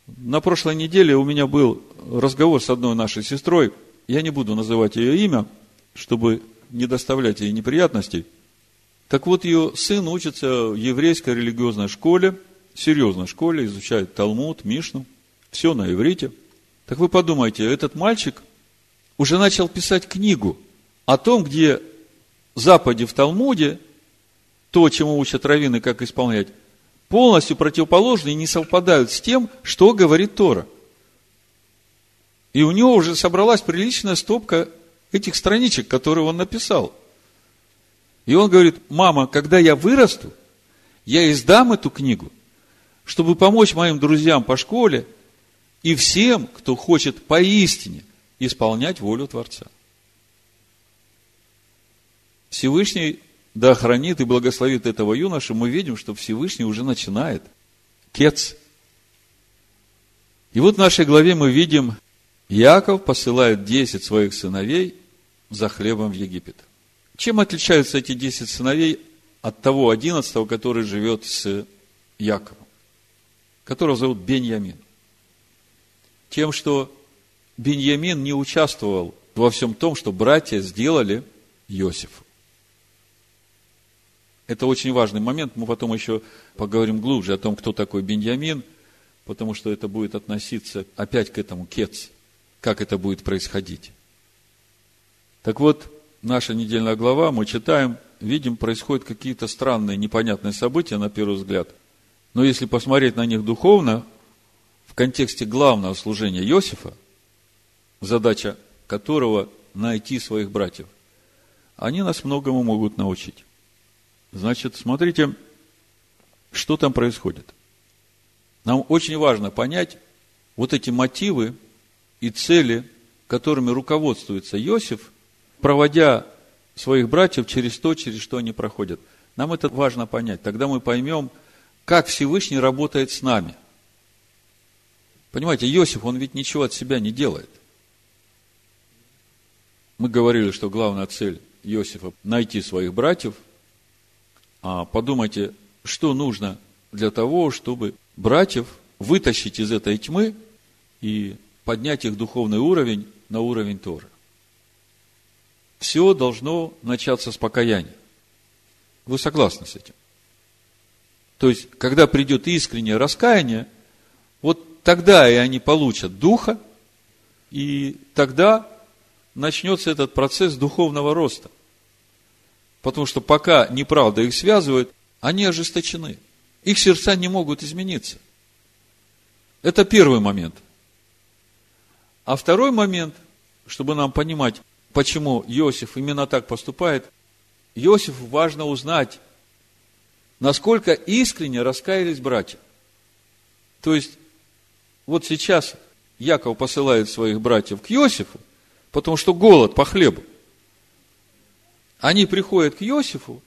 На прошлой неделе у меня был разговор с одной нашей сестрой. Я не буду называть ее имя, чтобы не доставлять ей неприятностей. Так вот, ее сын учится в еврейской религиозной школе – серьезной школе, изучает Талмуд, Мишну, все на иврите. Так вы подумайте, этот мальчик уже начал писать книгу о том, где западе в Талмуде, то, чему учат раввины, как исполнять, полностью противоположны и не совпадают с тем, что говорит Тора. И у него уже собралась приличная стопка этих страничек, которые он написал. И он говорит, мама, когда я вырасту, я издам эту книгу, чтобы помочь моим друзьям по школе и всем, кто хочет поистине исполнять волю Творца. Всевышний да охранит и благословит этого юноша, мы видим, что Всевышний уже начинает. Кец. И вот в нашей главе мы видим, Яков посылает 10 своих сыновей за хлебом в Египет. Чем отличаются эти 10 сыновей от того 11, который живет с Яковом? которого зовут Беньямин. Тем, что Беньямин не участвовал во всем том, что братья сделали Иосифу. Это очень важный момент. Мы потом еще поговорим глубже о том, кто такой Беньямин, потому что это будет относиться опять к этому кец, как это будет происходить. Так вот, наша недельная глава, мы читаем, видим, происходят какие-то странные, непонятные события на первый взгляд – но если посмотреть на них духовно, в контексте главного служения Иосифа, задача которого найти своих братьев, они нас многому могут научить. Значит, смотрите, что там происходит. Нам очень важно понять вот эти мотивы и цели, которыми руководствуется Иосиф, проводя своих братьев через то, через что они проходят. Нам это важно понять. Тогда мы поймем, как Всевышний работает с нами. Понимаете, Иосиф, он ведь ничего от себя не делает. Мы говорили, что главная цель Иосифа – найти своих братьев. А подумайте, что нужно для того, чтобы братьев вытащить из этой тьмы и поднять их духовный уровень на уровень Тора. Все должно начаться с покаяния. Вы согласны с этим? То есть, когда придет искреннее раскаяние, вот тогда и они получат духа, и тогда начнется этот процесс духовного роста. Потому что пока неправда их связывает, они ожесточены. Их сердца не могут измениться. Это первый момент. А второй момент, чтобы нам понимать, почему Иосиф именно так поступает, Иосифу важно узнать, насколько искренне раскаялись братья. То есть, вот сейчас Яков посылает своих братьев к Иосифу, потому что голод по хлебу. Они приходят к Иосифу,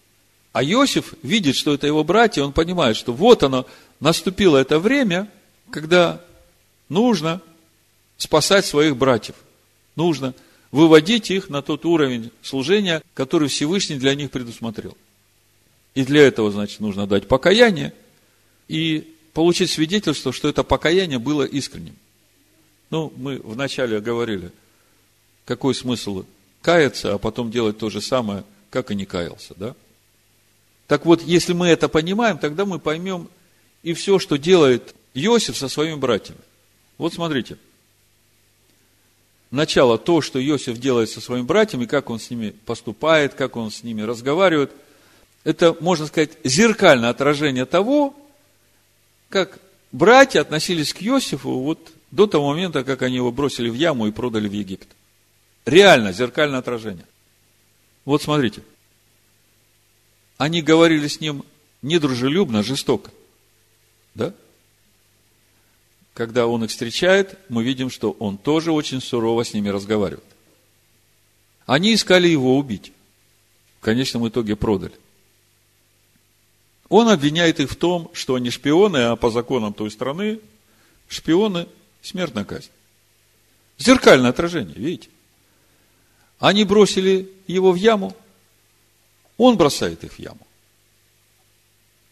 а Иосиф видит, что это его братья, он понимает, что вот оно, наступило это время, когда нужно спасать своих братьев. Нужно выводить их на тот уровень служения, который Всевышний для них предусмотрел. И для этого, значит, нужно дать покаяние и получить свидетельство, что это покаяние было искренним. Ну, мы вначале говорили, какой смысл каяться, а потом делать то же самое, как и не каялся, да? Так вот, если мы это понимаем, тогда мы поймем и все, что делает Иосиф со своими братьями. Вот смотрите. Начало, то, что Иосиф делает со своими братьями, как он с ними поступает, как он с ними разговаривает – это, можно сказать, зеркальное отражение того, как братья относились к Иосифу вот до того момента, как они его бросили в яму и продали в Египет. Реально, зеркальное отражение. Вот смотрите. Они говорили с ним недружелюбно, жестоко. Да? Когда он их встречает, мы видим, что он тоже очень сурово с ними разговаривает. Они искали его убить. В конечном итоге продали. Он обвиняет их в том, что они шпионы, а по законам той страны шпионы – смертная казнь. Зеркальное отражение, видите? Они бросили его в яму, он бросает их в яму.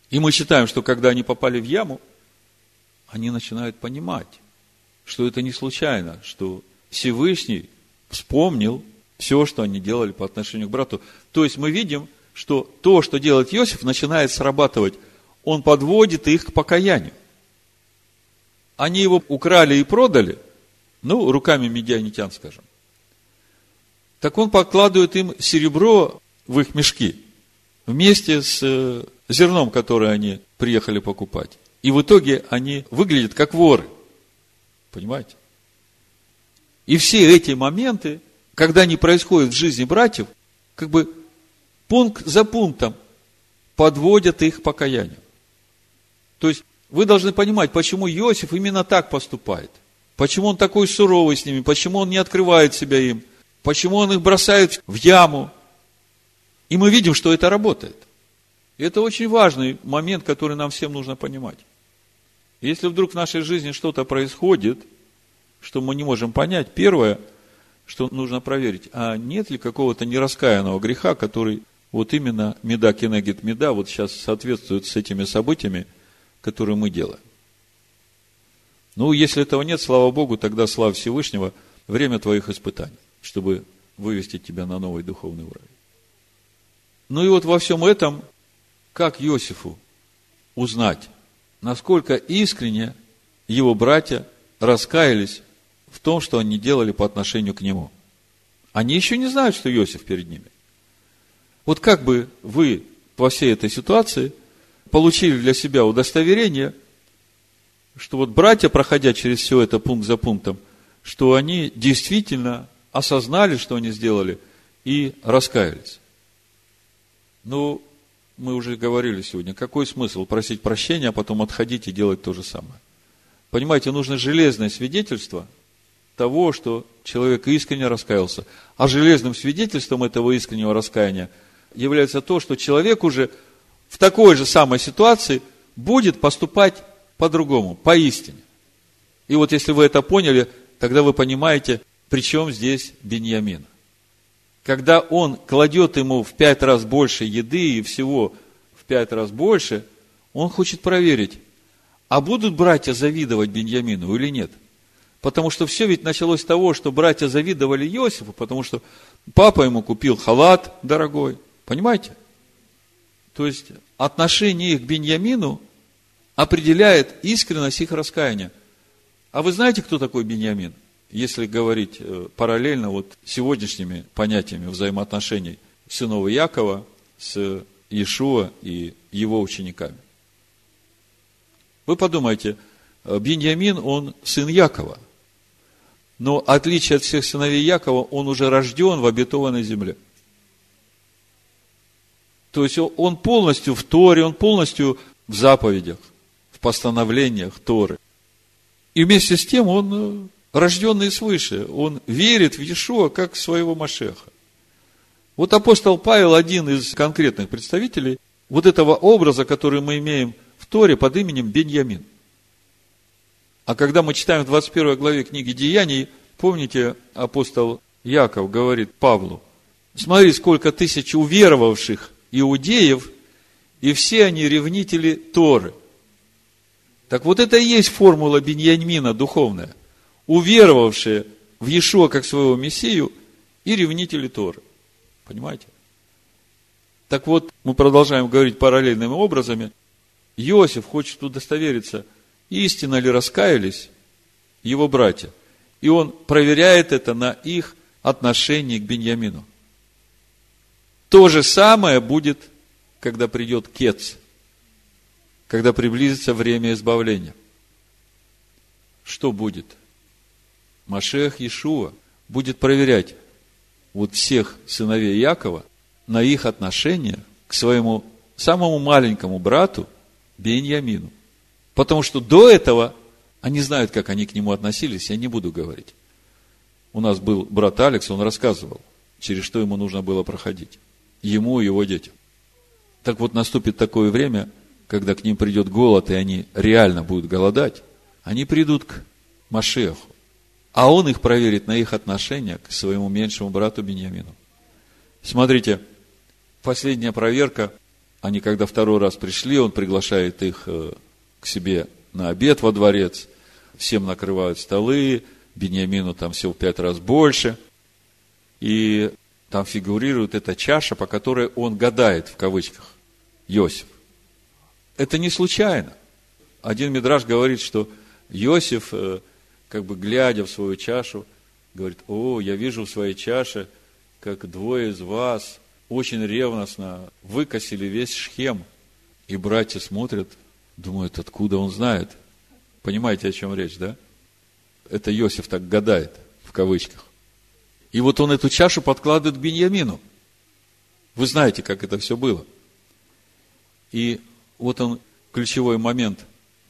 И мы считаем, что когда они попали в яму, они начинают понимать, что это не случайно, что Всевышний вспомнил все, что они делали по отношению к брату. То есть мы видим, что то, что делает Иосиф, начинает срабатывать. Он подводит их к покаянию. Они его украли и продали, ну, руками медианитян, скажем. Так он покладывает им серебро в их мешки вместе с э, зерном, которое они приехали покупать. И в итоге они выглядят как воры. Понимаете? И все эти моменты, когда они происходят в жизни братьев, как бы пункт за пунктом подводят их покаянию. То есть, вы должны понимать, почему Иосиф именно так поступает. Почему он такой суровый с ними, почему он не открывает себя им, почему он их бросает в яму. И мы видим, что это работает. И это очень важный момент, который нам всем нужно понимать. Если вдруг в нашей жизни что-то происходит, что мы не можем понять, первое, что нужно проверить, а нет ли какого-то нераскаянного греха, который вот именно меда кенегит меда вот сейчас соответствует с этими событиями, которые мы делаем. Ну, если этого нет, слава Богу, тогда слава Всевышнего, время твоих испытаний, чтобы вывести тебя на новый духовный уровень. Ну и вот во всем этом, как Иосифу узнать, насколько искренне его братья раскаялись в том, что они делали по отношению к нему. Они еще не знают, что Иосиф перед ними. Вот как бы вы во всей этой ситуации получили для себя удостоверение, что вот братья, проходя через все это пункт за пунктом, что они действительно осознали, что они сделали, и раскаялись. Ну, мы уже говорили сегодня, какой смысл просить прощения, а потом отходить и делать то же самое? Понимаете, нужно железное свидетельство, того, что человек искренне раскаялся. А железным свидетельством этого искреннего раскаяния является то, что человек уже в такой же самой ситуации будет поступать по-другому, поистине. И вот если вы это поняли, тогда вы понимаете, при чем здесь Беньямин. Когда он кладет ему в пять раз больше еды и всего в пять раз больше, он хочет проверить, а будут братья завидовать Беньямину или нет? Потому что все ведь началось с того, что братья завидовали Иосифу, потому что папа ему купил халат дорогой. Понимаете? То есть отношение их к Беньямину определяет искренность их раскаяния. А вы знаете, кто такой Беньямин? Если говорить э, параллельно вот сегодняшними понятиями взаимоотношений сынов Якова с Иешуа и его учениками. Вы подумайте, э, Беньямин, он сын Якова. Но отличие от всех сыновей Якова, он уже рожден в обетованной земле. То есть он полностью в Торе, он полностью в заповедях, в постановлениях Торы. И вместе с тем он э, рожденный свыше, он верит в Иешуа как в своего Машеха. Вот апостол Павел один из конкретных представителей вот этого образа, который мы имеем – Торе под именем Беньямин. А когда мы читаем в 21 главе книги Деяний, помните, апостол Яков говорит Павлу, смотри, сколько тысяч уверовавших иудеев, и все они ревнители Торы. Так вот это и есть формула Беньямина духовная. Уверовавшие в Иешуа как своего Мессию и ревнители Торы. Понимаете? Так вот, мы продолжаем говорить параллельными образами – Иосиф хочет удостовериться, истинно ли раскаялись его братья. И он проверяет это на их отношении к Беньямину. То же самое будет, когда придет Кец, когда приблизится время избавления. Что будет? Машех Иешуа будет проверять вот всех сыновей Якова на их отношение к своему самому маленькому брату – Беньямину. Потому что до этого они знают, как они к нему относились, я не буду говорить. У нас был брат Алекс, он рассказывал, через что ему нужно было проходить. Ему и его детям. Так вот, наступит такое время, когда к ним придет голод, и они реально будут голодать, они придут к Машеху. А он их проверит на их отношение к своему меньшему брату Беньямину. Смотрите, последняя проверка – они, когда второй раз пришли, он приглашает их э, к себе на обед во дворец. Всем накрывают столы, Бениамину там все в пять раз больше. И там фигурирует эта чаша, по которой он гадает, в кавычках, Иосиф. Это не случайно. Один мидраж говорит, что Иосиф, э, как бы глядя в свою чашу, говорит, о, я вижу в своей чаше, как двое из вас очень ревностно выкосили весь Шхем. И братья смотрят, думают, откуда он знает. Понимаете, о чем речь, да? Это Иосиф так гадает, в кавычках. И вот он эту чашу подкладывает к Беньямину. Вы знаете, как это все было. И вот он, ключевой момент.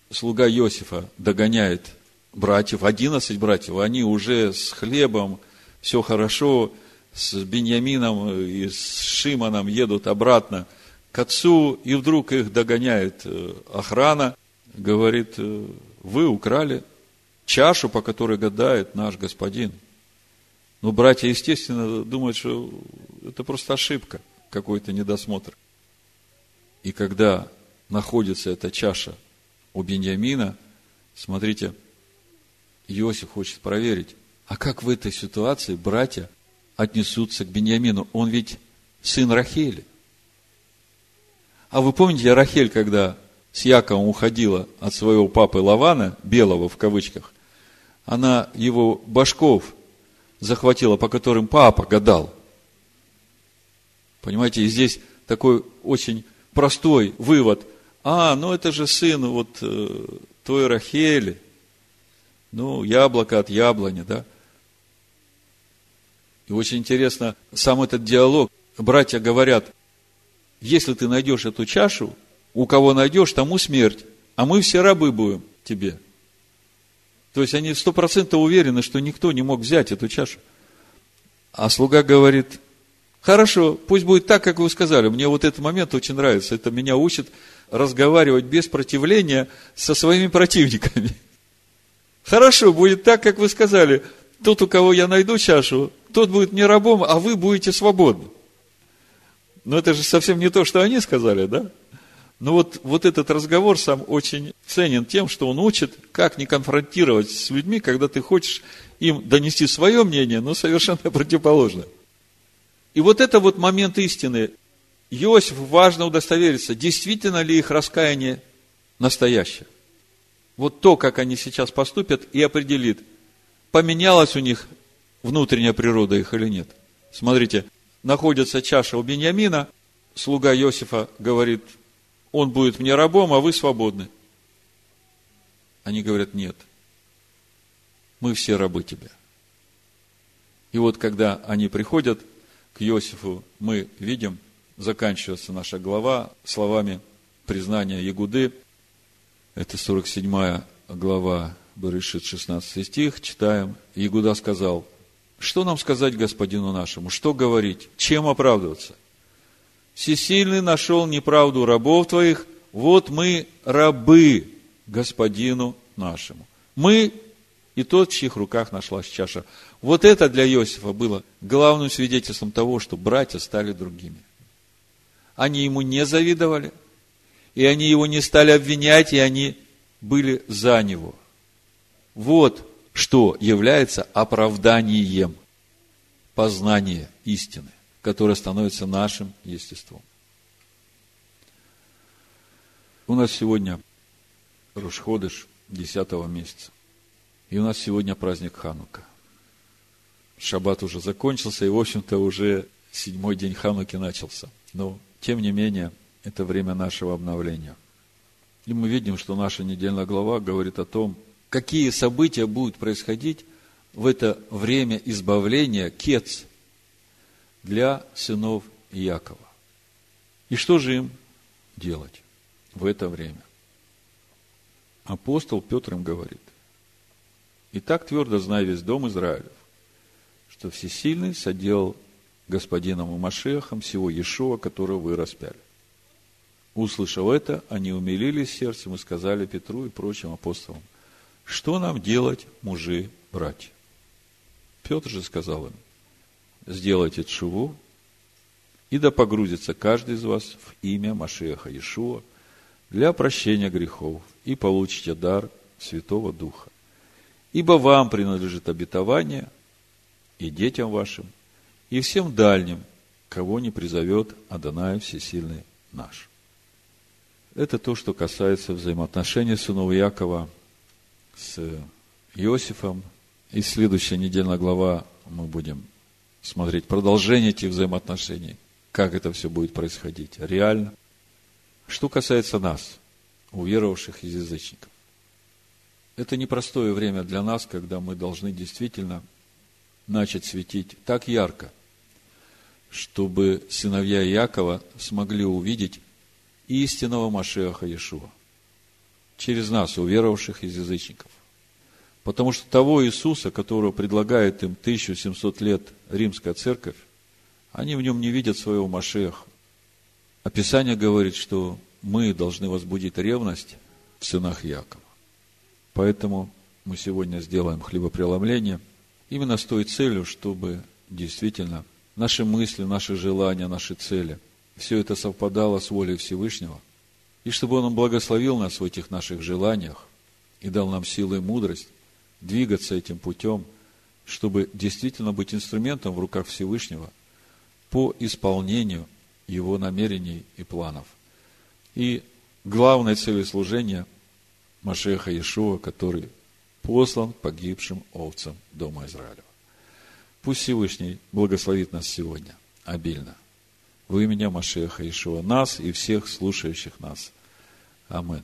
Слуга Иосифа догоняет братьев, 11 братьев, они уже с хлебом, все хорошо, с Беньямином и с Шиманом едут обратно к отцу, и вдруг их догоняет э, охрана, говорит, «Э, вы украли чашу, по которой гадает наш господин. Но братья, естественно, думают, что это просто ошибка, какой-то недосмотр. И когда находится эта чаша у Беньямина, смотрите, Иосиф хочет проверить, а как в этой ситуации братья отнесутся к Беньямину. Он ведь сын Рахели. А вы помните, Рахель, когда с Яковом уходила от своего папы Лавана, белого в кавычках, она его башков захватила, по которым папа гадал. Понимаете, и здесь такой очень простой вывод. А, ну это же сын вот э, той Рахели. Ну, яблоко от яблони, да? И очень интересно, сам этот диалог. Братья говорят, если ты найдешь эту чашу, у кого найдешь, тому смерть, а мы все рабы будем тебе. То есть они сто процентов уверены, что никто не мог взять эту чашу. А слуга говорит, хорошо, пусть будет так, как вы сказали. Мне вот этот момент очень нравится. Это меня учит разговаривать без противления со своими противниками. Хорошо, будет так, как вы сказали. Тот, у кого я найду чашу, тот будет мне рабом, а вы будете свободны. Но это же совсем не то, что они сказали, да? Но вот, вот этот разговор сам очень ценен тем, что он учит, как не конфронтировать с людьми, когда ты хочешь им донести свое мнение, но совершенно противоположное. И вот это вот момент истины. Иосиф важно удостовериться, действительно ли их раскаяние настоящее. Вот то, как они сейчас поступят, и определит, поменялась у них внутренняя природа их или нет. Смотрите, находится чаша у Беньямина, слуга Иосифа говорит, он будет мне рабом, а вы свободны. Они говорят, нет, мы все рабы тебя. И вот когда они приходят к Иосифу, мы видим, заканчивается наша глава словами признания Ягуды. Это 47 глава Берешит, 16 стих, читаем. Ягуда сказал, что нам сказать господину нашему? Что говорить? Чем оправдываться? Всесильный нашел неправду рабов твоих, вот мы рабы господину нашему. Мы и тот, в чьих руках нашлась чаша. Вот это для Иосифа было главным свидетельством того, что братья стали другими. Они ему не завидовали, и они его не стали обвинять, и они были за него. Вот что является оправданием познания истины, которое становится нашим естеством. У нас сегодня Рушходыш 10 месяца. И у нас сегодня праздник Ханука. Шаббат уже закончился, и, в общем-то, уже седьмой день Хануки начался. Но, тем не менее, это время нашего обновления. И мы видим, что наша недельная глава говорит о том, какие события будут происходить в это время избавления кец для сынов Якова. И что же им делать в это время? Апостол Петр им говорит, «И так твердо знай весь дом Израилев, что Всесильный соделал господином и Машехом всего Иешуа, которого вы распяли». Услышав это, они умилились сердцем и сказали Петру и прочим апостолам – что нам делать, мужи, братья? Петр же сказал им, сделайте чуву, и да погрузится каждый из вас в имя Машеха Иешуа для прощения грехов, и получите дар Святого Духа. Ибо вам принадлежит обетование, и детям вашим, и всем дальним, кого не призовет Адонай Всесильный наш. Это то, что касается взаимоотношений сынов Якова с Иосифом. И следующая недельная глава мы будем смотреть продолжение этих взаимоотношений, как это все будет происходить реально. Что касается нас, уверовавших из язычников. Это непростое время для нас, когда мы должны действительно начать светить так ярко, чтобы сыновья Якова смогли увидеть истинного Машеха Иешуа через нас, уверовавших из язычников. Потому что того Иисуса, которого предлагает им 1700 лет римская церковь, они в нем не видят своего Машеха. Описание говорит, что мы должны возбудить ревность в сынах Якова. Поэтому мы сегодня сделаем хлебопреломление именно с той целью, чтобы действительно наши мысли, наши желания, наши цели, все это совпадало с волей Всевышнего, и чтобы Он благословил нас в этих наших желаниях и дал нам силы и мудрость двигаться этим путем, чтобы действительно быть инструментом в руках Всевышнего по исполнению Его намерений и планов. И главной целью служения Машеха Иешуа, который послан погибшим овцам Дома Израилева. Пусть Всевышний благословит нас сегодня обильно. Во имя Машеха Иешуа, нас и всех слушающих нас – Amen.